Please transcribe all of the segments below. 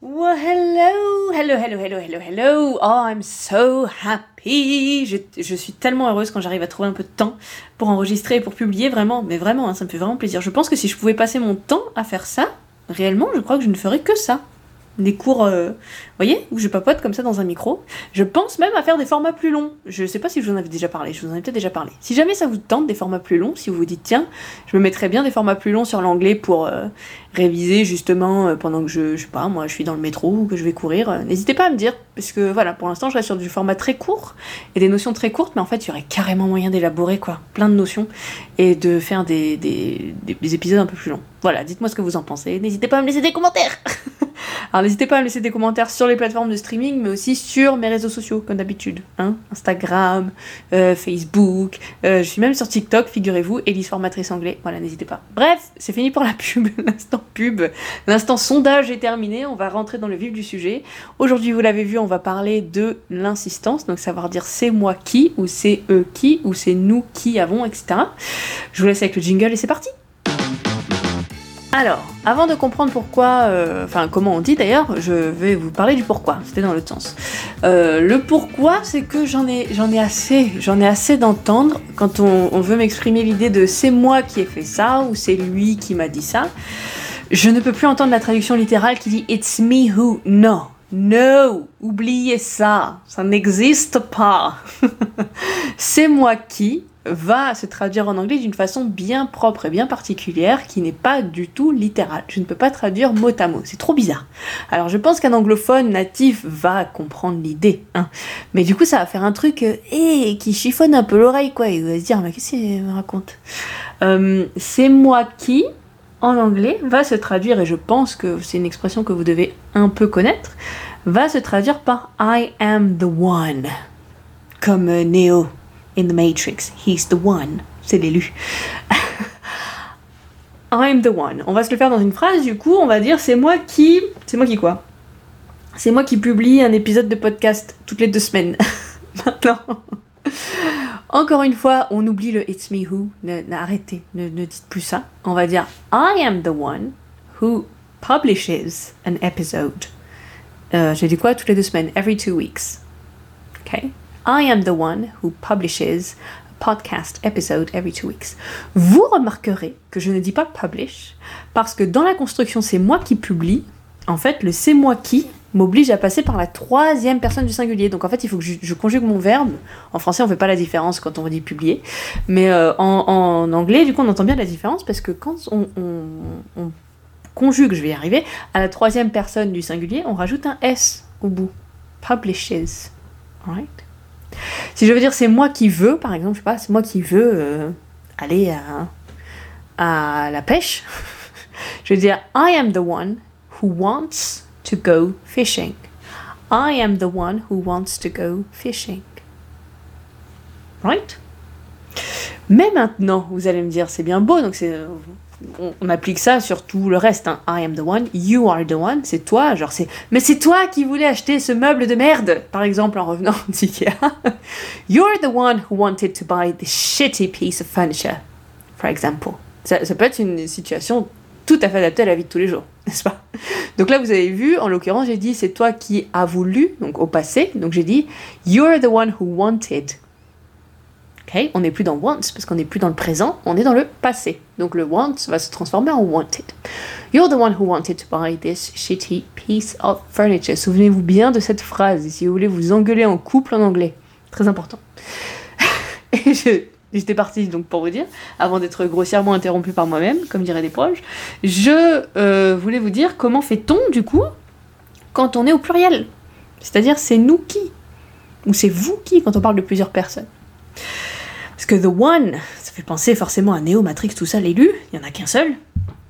Well, hello, hello, hello, hello, hello, hello. Oh, I'm so happy. Je, suis tellement heureuse quand j'arrive à trouver un peu de temps pour enregistrer et pour publier, vraiment. Mais vraiment, hein, ça me fait vraiment plaisir. Je pense que si je pouvais passer mon temps à faire ça, réellement, je crois que je ne ferais que ça des cours, euh, voyez, où je papote comme ça dans un micro. Je pense même à faire des formats plus longs. Je sais pas si je vous en avais déjà parlé, je vous en ai peut-être déjà parlé. Si jamais ça vous tente des formats plus longs, si vous vous dites tiens, je me mettrais bien des formats plus longs sur l'anglais pour euh, réviser justement euh, pendant que je, je sais pas, moi je suis dans le métro ou que je vais courir, n'hésitez pas à me dire, parce que voilà, pour l'instant je reste sur du format très court et des notions très courtes, mais en fait il y aurait carrément moyen d'élaborer quoi, plein de notions et de faire des, des, des épisodes un peu plus longs. Voilà, dites-moi ce que vous en pensez, n'hésitez pas à me laisser des commentaires Alors n'hésitez pas à me laisser des commentaires sur les plateformes de streaming, mais aussi sur mes réseaux sociaux, comme d'habitude. Hein Instagram, euh, Facebook, euh, je suis même sur TikTok, figurez-vous, Elise Formatrice Anglais, voilà, n'hésitez pas. Bref, c'est fini pour la pub, l'instant pub. L'instant sondage est terminé, on va rentrer dans le vif du sujet. Aujourd'hui, vous l'avez vu, on va parler de l'insistance, donc savoir dire c'est moi qui, ou c'est eux qui, ou c'est nous qui avons, etc. Je vous laisse avec le jingle et c'est parti alors, avant de comprendre pourquoi, euh, enfin comment on dit d'ailleurs, je vais vous parler du pourquoi. C'était dans l'autre sens. Euh, le pourquoi, c'est que j'en ai, assez, j'en ai assez d'entendre quand on, veut m'exprimer l'idée de c'est moi qui ai fait ça ou c'est lui qui m'a dit ça. Je ne peux plus entendre la traduction littérale qui dit It's me who. Non, no, oubliez ça, ça n'existe pas. c'est moi qui, va se traduire en anglais d'une façon bien propre et bien particulière qui n'est pas du tout littérale. Je ne peux pas traduire mot à mot, c'est trop bizarre. Alors je pense qu'un anglophone natif va comprendre l'idée, hein. mais du coup ça va faire un truc euh, qui chiffonne un peu l'oreille quoi, il va se dire mais qu'est-ce qu'il me raconte? Euh, C'est moi qui, en anglais, va se traduire, et je pense que c'est une expression que vous devez un peu connaître, va se traduire par I am the one, comme euh, Neo in the Matrix. He's the one. C'est l'élu. I'm the one. On va se le faire dans une phrase, du coup, on va dire c'est moi qui. C'est moi qui quoi? C'est moi qui publie un épisode de podcast toutes les deux semaines. Maintenant. Encore une fois, on oublie le It's me who. arrêtez, ne, ne dites plus ça. On va dire I am the one who publishes an episode. Euh, J'ai dit quoi? Toutes les deux semaines. Every two weeks. Okay I am the one who publishes a podcast episode every two weeks. Vous remarquerez que je ne dis pas publish parce que dans la construction c'est moi qui publie. En fait, le c'est moi qui m'oblige à passer par la troisième personne du singulier. Donc en fait, il faut que je, conjugue mon verbe. En français, on fait pas la différence quand on dit publier. Mais euh, en, anglais, du coup, on entend bien la différence parce que quand on, on conjugue, je vais y arriver, à la troisième personne du singulier, on rajoute un S au bout. Publishes. Right? Si je veux dire c'est moi qui veux, par exemple, je sais pas, c'est moi qui veux euh, aller à, la pêche, je veux dire I am the one who wants to go fishing. I am the one who wants to go fishing. Right? Mais maintenant, vous allez me dire, c'est bien beau, donc c'est on, applique ça sur tout le reste. Hein. I am the one, you are the one, c'est toi. Genre c'est, mais c'est toi qui voulais acheter ce meuble de merde, par exemple en revenant d'Ikea. You're the one who wanted to buy this shitty piece of furniture, for example. Ça, ça peut être une situation tout à fait adaptée à la vie de tous les jours, n'est-ce pas? Donc là, vous avez vu, en l'occurrence, j'ai dit c'est toi qui as voulu, donc au passé. Donc j'ai dit You're the one who wanted on n'est plus dans wants parce qu'on n'est plus dans le présent, on est dans le passé. Donc le want va se transformer en wanted. You're the one who wanted to buy this shitty piece of furniture. Souvenez-vous bien de cette phrase si vous voulez vous engueuler en couple en anglais. Très important. Et J'étais partie donc pour vous dire, avant d'être grossièrement interrompue par moi-même, comme diraient des proches, je euh, voulais vous dire comment fait-on du coup quand on est au pluriel C'est-à-dire c'est nous qui Ou c'est vous qui quand on parle de plusieurs personnes parce que The One, ça fait penser forcément à Neo, Matrix, tout ça, l'élu, il n'y en a qu'un seul.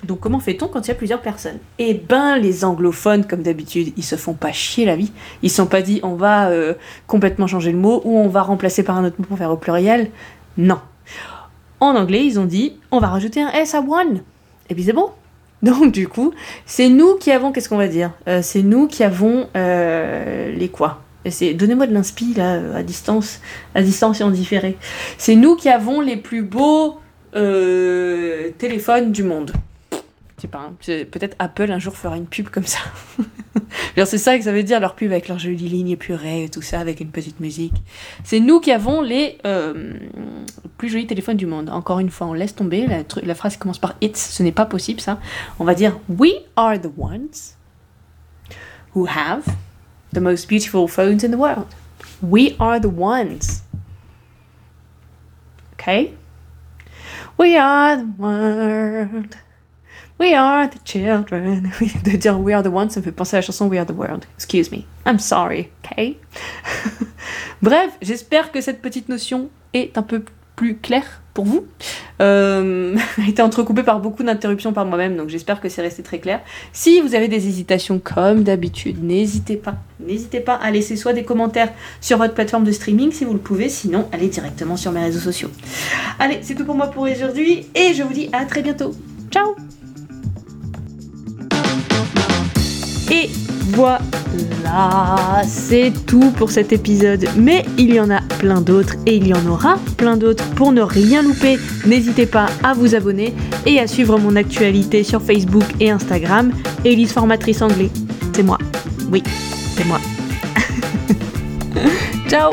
Donc comment fait-on quand il y a plusieurs personnes? Eh ben les anglophones, comme d'habitude, ils se font pas chier la vie. Ils se sont pas dit on va euh, complètement changer le mot ou on va remplacer par un autre mot pour faire au pluriel. Non. En anglais, ils ont dit on va rajouter un S à one. Et puis c'est bon. Donc du coup, c'est nous qui avons, qu'est-ce qu'on va dire? Euh, C'est nous qui avons euh, les quoi? Donnez-moi de l'inspi là, à distance, à distance et en différé. C'est nous qui avons les plus beaux euh, téléphones du monde. Je sais pas, hein. peut-être Apple un jour fera une pub comme ça. c'est ça que ça veut dire leur pub avec leurs jolies lignes épurées et tout ça avec une petite musique. C'est nous qui avons les euh, plus jolis téléphones du monde. Encore une fois, on laisse tomber. La, la phrase commence par it's, ce n'est pas possible ça. On va dire We are the ones who have the most beautiful phones in the world. We are the ones. Okay? We are the world. We are the children. De dire We are the ones, ça me fait penser à la chanson We are the world. Excuse me. I'm sorry, okay? Bref, j'espère que cette petite notion est un peu plus claire pour vous. Euh, été entrecoupé par beaucoup d'interruptions par moi-même, donc j'espère que c'est resté très clair. Si vous avez des hésitations comme d'habitude, n'hésitez pas, n'hésitez pas à laisser soit des commentaires sur votre plateforme de streaming si vous le pouvez, sinon allez directement sur mes réseaux sociaux. Allez, c'est tout pour moi pour aujourd'hui et je vous dis à très bientôt. Ciao Et voilà, c'est tout pour cet épisode. Mais il y en a plein d'autres et il y en aura plein d'autres. Pour ne rien louper, n'hésitez pas à vous abonner et à suivre mon actualité sur Facebook et Instagram. Elise Formatrice Anglais, c'est moi. Oui, c'est moi. Ciao